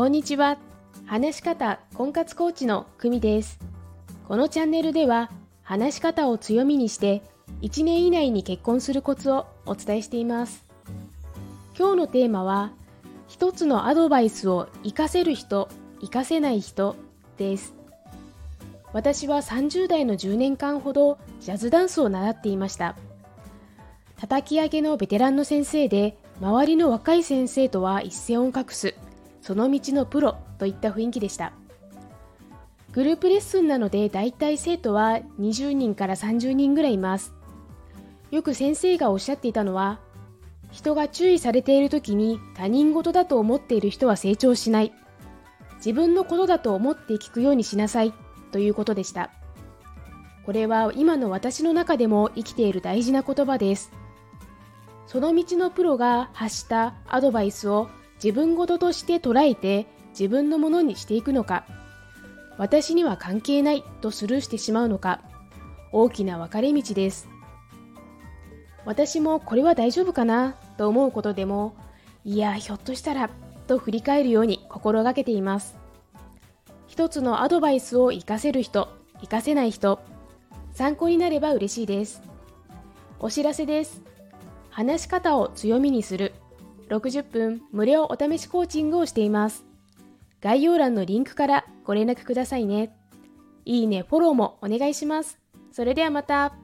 こんにちは。話し方婚活コーチの久美です。このチャンネルでは、話し方を強みにして、1年以内に結婚するコツをお伝えしています。今日のテーマは、一つのアドバイスを活かせる人、活かせない人です。私は30代の10年間ほどジャズダンスを習っていました。叩き上げのベテランの先生で、周りの若い先生とは一線を画す、その道のプロといった雰囲気でした。グループレッスンなのでだいたい生徒は20人から30人ぐらいいます。よく先生がおっしゃっていたのは、人が注意されている時に他人事だと思っている人は成長しない。自分のことだと思って聞くようにしなさいということでした。これは今の私の中でも生きている大事な言葉です。その道のプロが発したアドバイスを自分事として捉えて自分のものにしていくのか、私には関係ないとスルーしてしまうのか、大きな分かれ道です。私もこれは大丈夫かなと思うことでも、いや、ひょっとしたらと振り返るように心がけています。一つのアドバイスを活かせる人、活かせない人、参考になれば嬉しいです。お知らせです。話し方を強みにする60分無料お試しコーチングをしています。概要欄のリンクからご連絡くださいね。いいね、フォローもお願いします。それではまた。